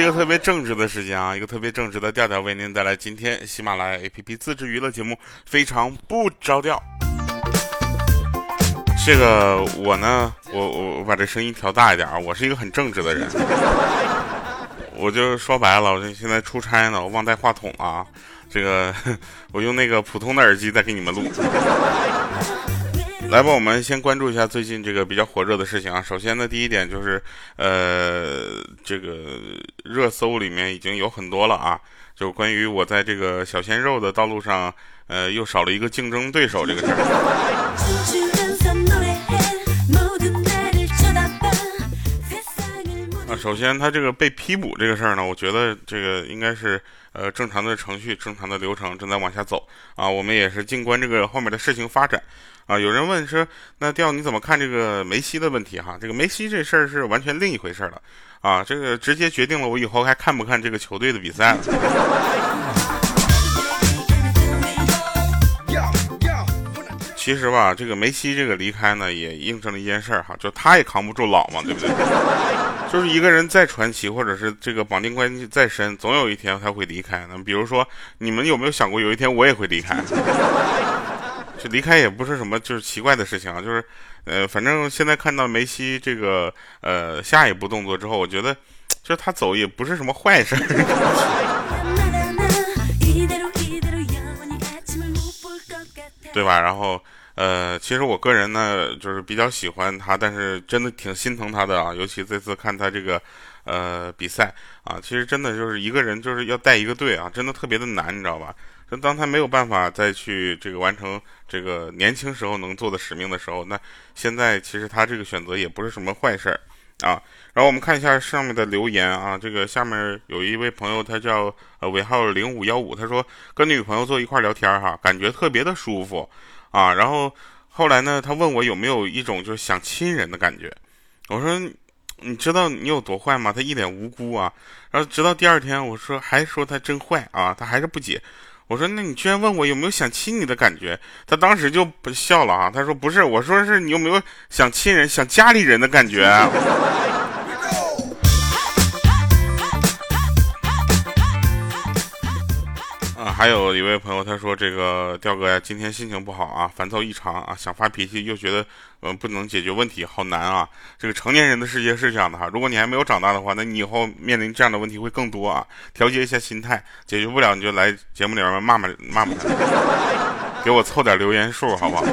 一个特别正直的时间啊，一个特别正直的调调为您带来今天喜马拉雅 APP 自制娱乐节目，非常不着调。这个我呢，我我我把这声音调大一点啊，我是一个很正直的人。我就说白了，我这现在出差呢，我忘带话筒啊。这个 我用那个普通的耳机再给你们录。来吧，我们先关注一下最近这个比较火热的事情啊。首先呢，第一点就是，呃，这个热搜里面已经有很多了啊，就关于我在这个小鲜肉的道路上，呃，又少了一个竞争对手这个事儿。啊，首先他这个被批捕这个事儿呢，我觉得这个应该是呃正常的程序、正常的流程正在往下走啊。我们也是静观这个后面的事情发展啊。有人问说，那调你怎么看这个梅西的问题哈？这个梅西这事儿是完全另一回事了啊，这个直接决定了我以后还看不看这个球队的比赛了。其实吧，这个梅西这个离开呢，也印证了一件事儿哈，就他也扛不住老嘛，对不对？就是一个人再传奇，或者是这个绑定关系再深，总有一天他会离开。那比如说，你们有没有想过，有一天我也会离开？这离开也不是什么就是奇怪的事情啊，就是，呃，反正现在看到梅西这个呃下一步动作之后，我觉得，就是他走也不是什么坏事。对吧？然后。呃，其实我个人呢，就是比较喜欢他，但是真的挺心疼他的啊。尤其这次看他这个，呃，比赛啊，其实真的就是一个人就是要带一个队啊，真的特别的难，你知道吧？就当他没有办法再去这个完成这个年轻时候能做的使命的时候，那现在其实他这个选择也不是什么坏事儿啊。然后我们看一下上面的留言啊，这个下面有一位朋友，他叫呃尾号零五幺五，他说跟女朋友坐一块聊天哈，感觉特别的舒服。啊，然后后来呢？他问我有没有一种就是想亲人的感觉。我说，你知道你有多坏吗？他一脸无辜啊。然后直到第二天，我说还说他真坏啊，他还是不解。我说，那你居然问我有没有想亲你的感觉？他当时就不笑了啊。他说不是，我说是你有没有想亲人、想家里人的感觉。还有一位朋友，他说：“这个调哥呀，今天心情不好啊，烦躁异常啊，想发脾气，又觉得嗯不能解决问题，好难啊。这个成年人的世界是这样的哈，如果你还没有长大的话，那你以后面临这样的问题会更多啊。调节一下心态，解决不了你就来节目里面骂骂骂骂，给我凑点留言数好不好？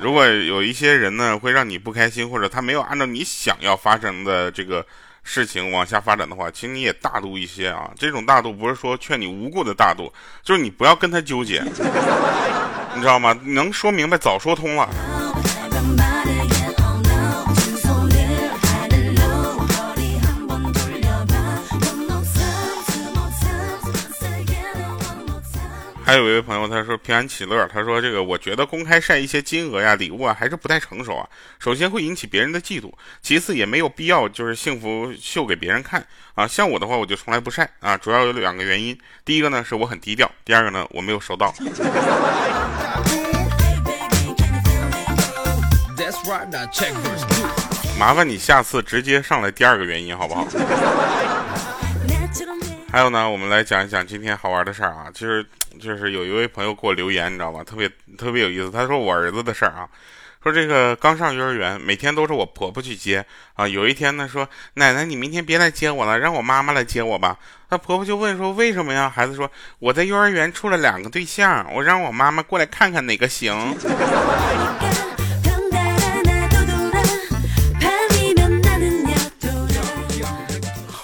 如果有一些人呢会让你不开心，或者他没有按照你想要发生的这个。”事情往下发展的话，请你也大度一些啊！这种大度不是说劝你无故的大度，就是你不要跟他纠结，你知道吗？能说明白早说通了。还有一位朋友，他说平安喜乐。他说这个，我觉得公开晒一些金额呀、礼物啊，还是不太成熟啊。首先会引起别人的嫉妒，其次也没有必要就是幸福秀给别人看啊。像我的话，我就从来不晒啊。主要有两个原因，第一个呢是我很低调，第二个呢我没有收到。麻烦你下次直接上来第二个原因好不好？还有呢，我们来讲一讲今天好玩的事儿啊，就是就是有一位朋友给我留言，你知道吧？特别特别有意思。他说我儿子的事儿啊，说这个刚上幼儿园，每天都是我婆婆去接啊。有一天呢，说奶奶你明天别来接我了，让我妈妈来接我吧。那婆婆就问说为什么呀？孩子说我在幼儿园处了两个对象，我让我妈妈过来看看哪个行。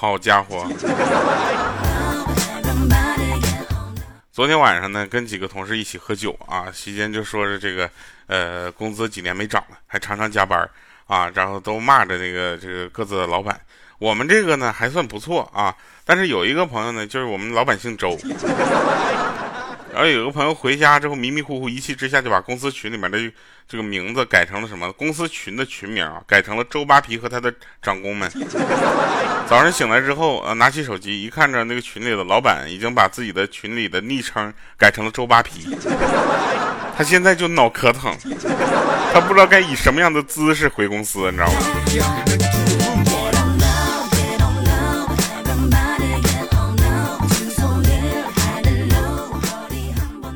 好家伙！昨天晚上呢，跟几个同事一起喝酒啊，席间就说着这个，呃，工资几年没涨了，还常常加班啊，然后都骂着那个这个各自的老板。我们这个呢还算不错啊，但是有一个朋友呢，就是我们老板姓周。然后有个朋友回家之后迷迷糊糊，一气之下就把公司群里面的这个名字改成了什么？公司群的群名啊，改成了周扒皮和他的长工们。早上醒来之后，呃，拿起手机一看着那个群里的老板已经把自己的群里的昵称改成了周扒皮，他现在就脑壳疼，他不知道该以什么样的姿势回公司，你知道吗？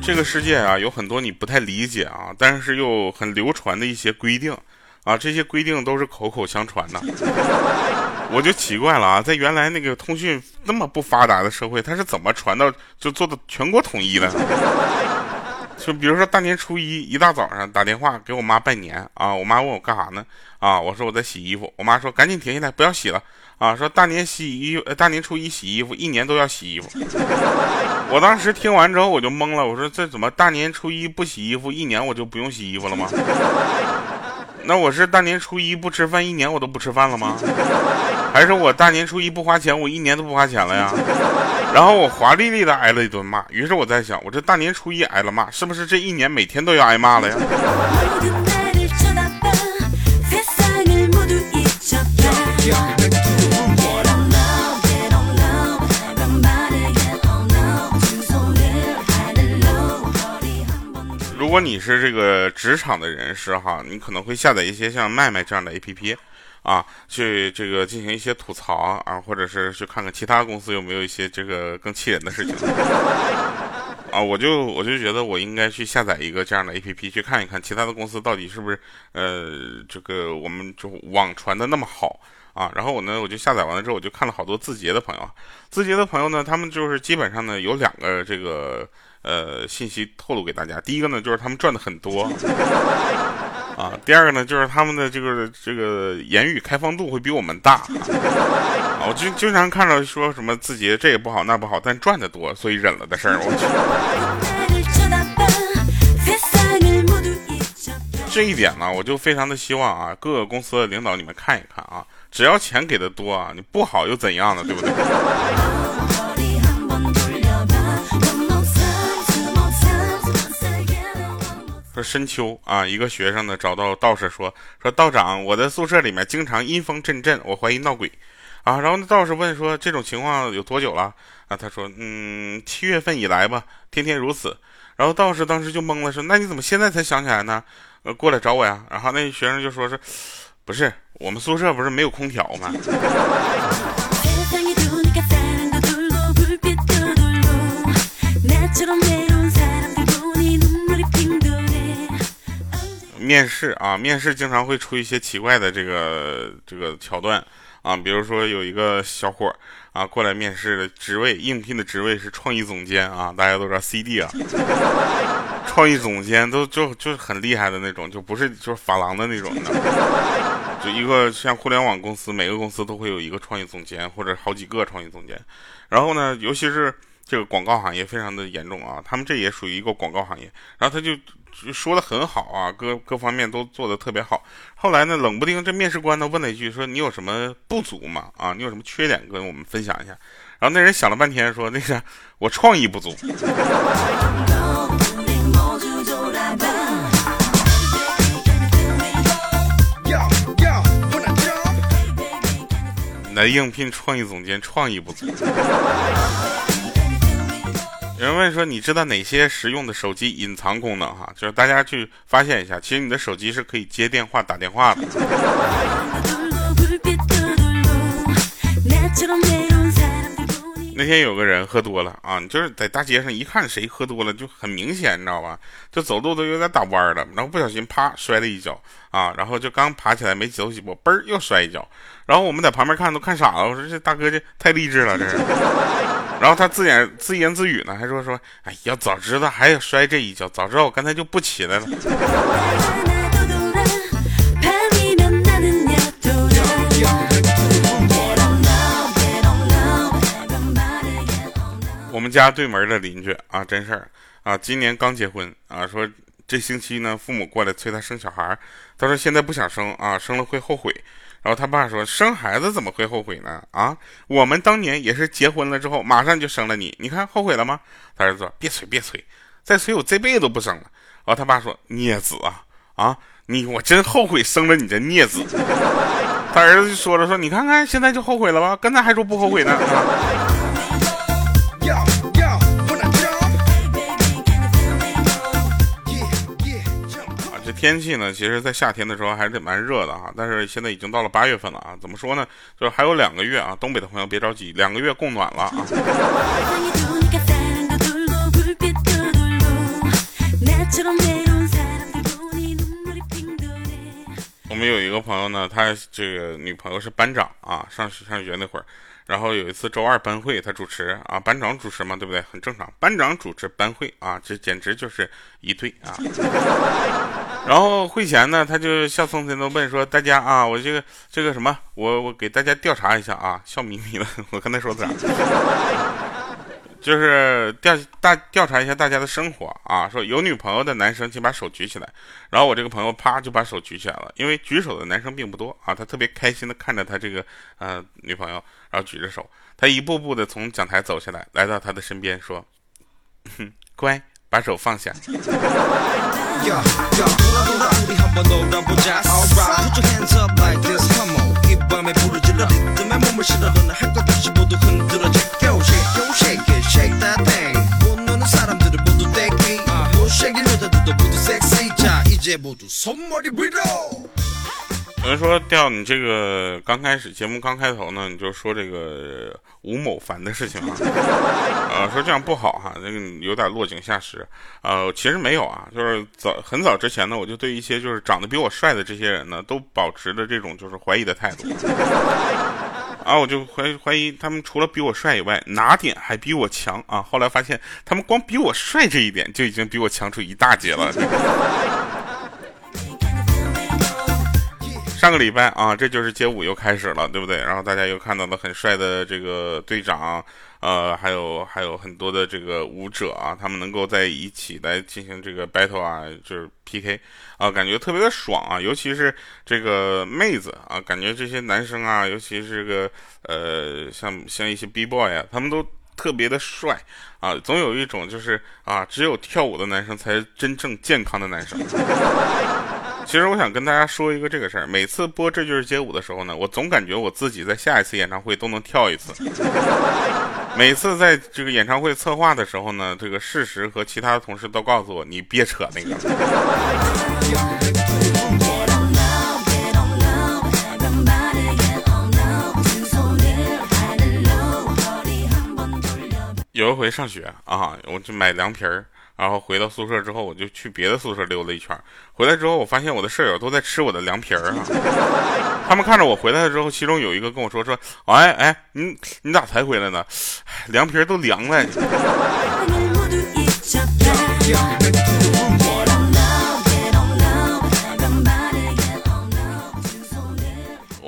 这个世界啊，有很多你不太理解啊，但是又很流传的一些规定啊，这些规定都是口口相传的。我就奇怪了啊，在原来那个通讯那么不发达的社会，它是怎么传到就做到全国统一的？就比如说大年初一一大早上打电话给我妈拜年啊，我妈问我干啥呢？啊，我说我在洗衣服。我妈说赶紧停下来，不要洗了啊！说大年洗衣服，大年初一洗衣服，一年都要洗衣服。我当时听完之后我就懵了，我说这怎么大年初一不洗衣服，一年我就不用洗衣服了吗？那我是大年初一不吃饭，一年我都不吃饭了吗？还是我大年初一不花钱，我一年都不花钱了呀？然后我华丽丽的挨了一顿骂。于是我在想，我这大年初一挨了骂，是不是这一年每天都要挨骂了呀？如果你是这个职场的人士哈，你可能会下载一些像麦麦这样的 APP，啊，去这个进行一些吐槽啊，或者是去看看其他公司有没有一些这个更气人的事情。啊，我就我就觉得我应该去下载一个这样的 APP，去看一看其他的公司到底是不是呃这个我们就网传的那么好啊。然后我呢，我就下载完了之后，我就看了好多字节的朋友，字节的朋友呢，他们就是基本上呢有两个这个。呃，信息透露给大家。第一个呢，就是他们赚的很多，啊。第二个呢，就是他们的这个这个言语开放度会比我们大。啊，我经经常看到说什么字节这也不好那不好，但赚的多，所以忍了的事儿。我这一点呢，我就非常的希望啊，各个公司的领导你们看一看啊，只要钱给的多啊，你不好又怎样呢？对不对？说深秋啊，一个学生呢找到道士说说道长，我在宿舍里面经常阴风阵阵，我怀疑闹鬼啊。然后那道士问说这种情况有多久了啊？他说嗯，七月份以来吧，天天如此。然后道士当时就懵了，说那你怎么现在才想起来呢？呃，过来找我呀。然后那学生就说是，不是我们宿舍不是没有空调吗？面试啊，面试经常会出一些奇怪的这个这个桥段。啊，比如说有一个小伙啊过来面试的职位，应聘的职位是创意总监啊，大家都知道 CD 啊，创意总监都就就是很厉害的那种，就不是就是法郎的那种的，就一个像互联网公司，每个公司都会有一个创意总监或者好几个创意总监，然后呢，尤其是这个广告行业非常的严重啊，他们这也属于一个广告行业，然后他就。说的很好啊，各各方面都做的特别好。后来呢，冷不丁这面试官呢问了一句，说你有什么不足吗？啊，你有什么缺点跟我们分享一下？然后那人想了半天，说那个我创意不足。应聘创意总监，创意不足。有人问说：“你知道哪些实用的手机隐藏功能？哈，就是大家去发现一下，其实你的手机是可以接电话、打电话的。”那天有个人喝多了啊，你就是在大街上一看谁喝多了就很明显，你知道吧？就走路都有点打弯了，然后不小心啪摔了一跤啊，然后就刚爬起来没走几步，嘣儿又摔一跤，然后我们在旁边看都看傻了，我说这大哥这太励志了，这是。然后他自言自言自语呢，还说说，哎呀，早知道还要摔这一跤，早知道我刚才就不起来了。我们家对门的邻居啊，真事儿啊，今年刚结婚啊，说这星期呢，父母过来催他生小孩，他说现在不想生啊，生了会后悔。然后他爸说：“生孩子怎么会后悔呢？啊，我们当年也是结婚了之后马上就生了你，你看后悔了吗？”他儿子说：“别催，别催，再催我这辈子都不生了。”然后他爸说：“孽子啊，啊，你我真后悔生了你这孽子。”他儿子就说了：“说你看看现在就后悔了吧？刚才还说不后悔呢。”天气呢，其实，在夏天的时候还是蛮热的啊，但是现在已经到了八月份了啊。怎么说呢？就是还有两个月啊，东北的朋友别着急，两个月供暖了啊。们有一个朋友呢，他这个女朋友是班长啊，上上学那会儿。然后有一次周二班会，他主持啊，班长主持嘛，对不对？很正常，班长主持班会啊，这简直就是一对啊。然后会前呢，他就笑匆匆的问说：“大家啊，我这个这个什么，我我给大家调查一下啊，笑眯眯的，我跟他说的啥？”就是调大调查一下大家的生活啊，说有女朋友的男生请把手举起来，然后我这个朋友啪就把手举起来了，因为举手的男生并不多啊，他特别开心的看着他这个呃女朋友，然后举着手，他一步步的从讲台走下来，来到他的身边说：“哼 乖，把手放下。” 맘에 부르질러 뜸에 몸을 실어. 너는 할것 없이 모두 흔들어져 Go shake, go shake it, shake that thing. 못 노는 사람들을 모두 땡기. 못쉐긴 여자들도 모두 섹시 자 이제 모두 손머리 위로 有人说调你这个刚开始节目刚开头呢，你就说这个吴某凡的事情啊，呃，说这样不好哈，那个有点落井下石。呃，其实没有啊，就是早很早之前呢，我就对一些就是长得比我帅的这些人呢，都保持着这种就是怀疑的态度。啊，我就怀怀疑他们除了比我帅以外，哪点还比我强啊？后来发现他们光比我帅这一点就已经比我强出一大截了。上个礼拜啊，这就是街舞又开始了，对不对？然后大家又看到了很帅的这个队长，呃，还有还有很多的这个舞者啊，他们能够在一起来进行这个 battle 啊，就是 PK 啊，感觉特别的爽啊！尤其是这个妹子啊，感觉这些男生啊，尤其是这个呃，像像一些 B boy 啊，他们都特别的帅啊，总有一种就是啊，只有跳舞的男生才是真正健康的男生。其实我想跟大家说一个这个事儿，每次播这就是街舞的时候呢，我总感觉我自己在下一次演唱会都能跳一次。每次在这个演唱会策划的时候呢，这个事实和其他的同事都告诉我，你别扯那个。有一回上学啊，我就买凉皮儿。然后回到宿舍之后，我就去别的宿舍溜了一圈。回来之后，我发现我的舍友都在吃我的凉皮儿啊。他们看着我回来了之后，其中有一个跟我说：“说，哎哎，你你咋才回来呢？凉皮儿都凉了。”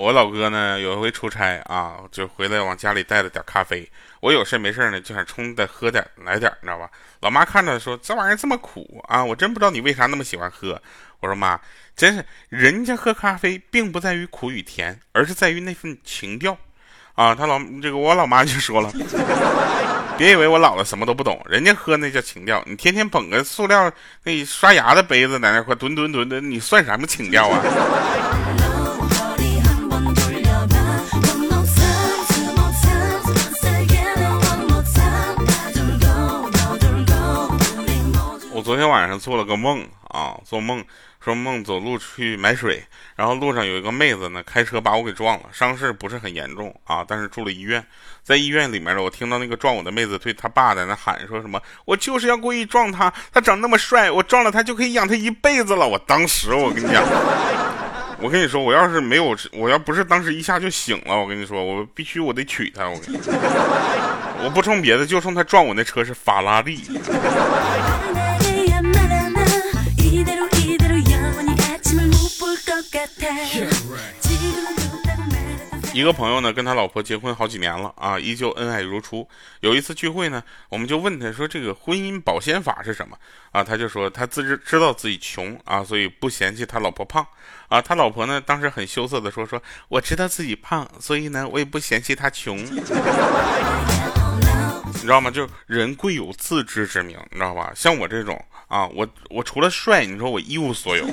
我老哥呢，有一回出差啊，就回来往家里带了点咖啡。我有事没事呢，就想冲再喝点来点，你知道吧？老妈看着说：“这玩意儿这么苦啊，我真不知道你为啥那么喜欢喝。”我说：“妈，真是人家喝咖啡并不在于苦与甜，而是在于那份情调。”啊，他老这个我老妈就说了：“ 别以为我老了什么都不懂，人家喝那叫情调。你天天捧个塑料那刷牙的杯子在那块吨吨吨的，你算什么情调啊？”昨天晚上做了个梦啊，做梦说梦走路去买水，然后路上有一个妹子呢开车把我给撞了，伤势不是很严重啊，但是住了医院。在医院里面呢，我听到那个撞我的妹子对她爸在那喊说什么：“我就是要故意撞他，他长那么帅，我撞了他就可以养他一辈子了。”我当时我跟你讲，我跟你说，我要是没有，我要不是当时一下就醒了，我跟你说，我必须我得娶她。我跟你说，我不冲别的，就冲他撞我那车是法拉利。一个朋友呢，跟他老婆结婚好几年了啊，依旧恩爱如初。有一次聚会呢，我们就问他说：“这个婚姻保鲜法是什么？”啊，他就说他自知知道自己穷啊，所以不嫌弃他老婆胖啊。他老婆呢，当时很羞涩的说：“说我知道自己胖，所以呢，我也不嫌弃他穷。”你知道吗？就人贵有自知之明，你知道吧？像我这种啊，我我除了帅，你说我一无所有。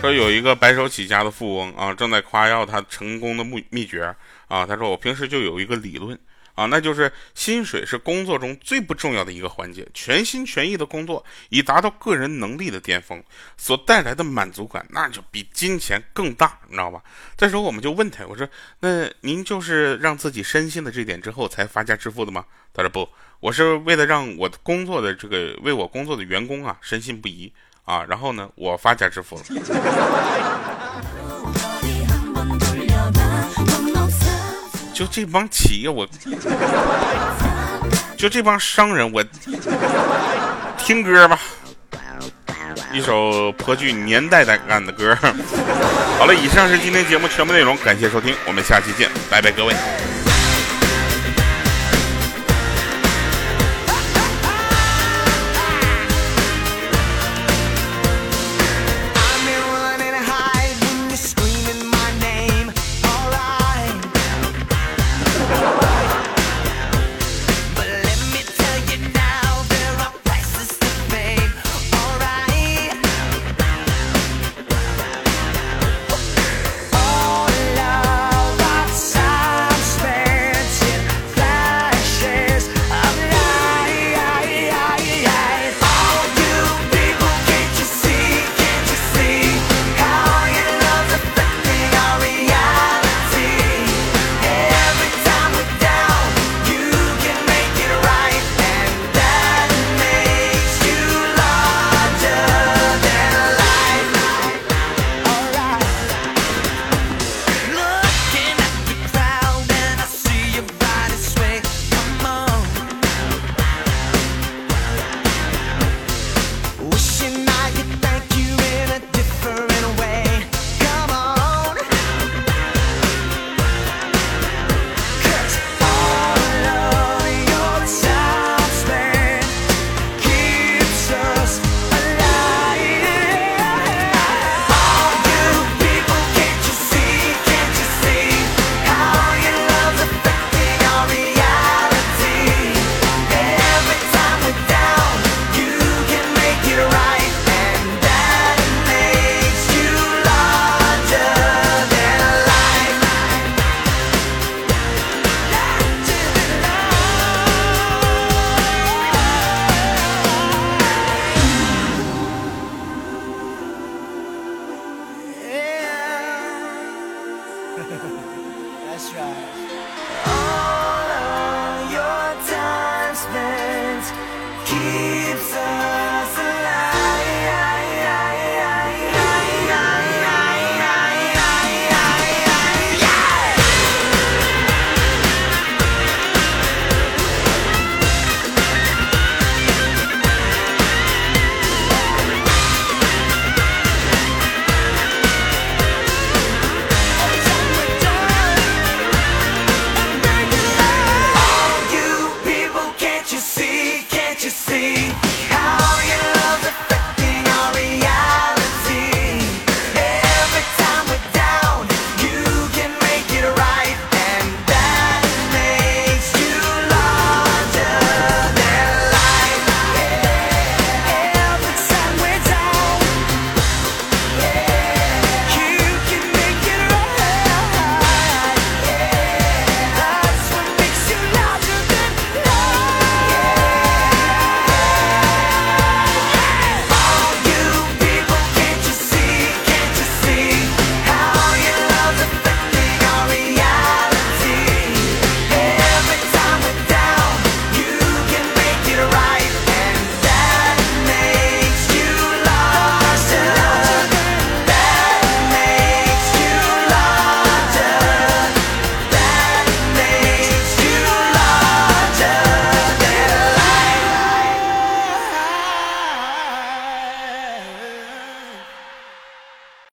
说有一个白手起家的富翁啊，正在夸耀他成功的秘秘诀啊。他说我平时就有一个理论啊，那就是薪水是工作中最不重要的一个环节，全心全意的工作，以达到个人能力的巅峰，所带来的满足感，那就比金钱更大，你知道吧？这时候我们就问他，我说，那您就是让自己深信了这点之后才发家致富的吗？他说不，我是为了让我的工作的这个为我工作的员工啊深信不疑啊，然后呢，我发家致富了。就这帮企业，我 就这帮商人，我听歌吧，一首颇具年代感的歌。好了，以上是今天节目全部内容，感谢收听，我们下期见，拜拜，各位。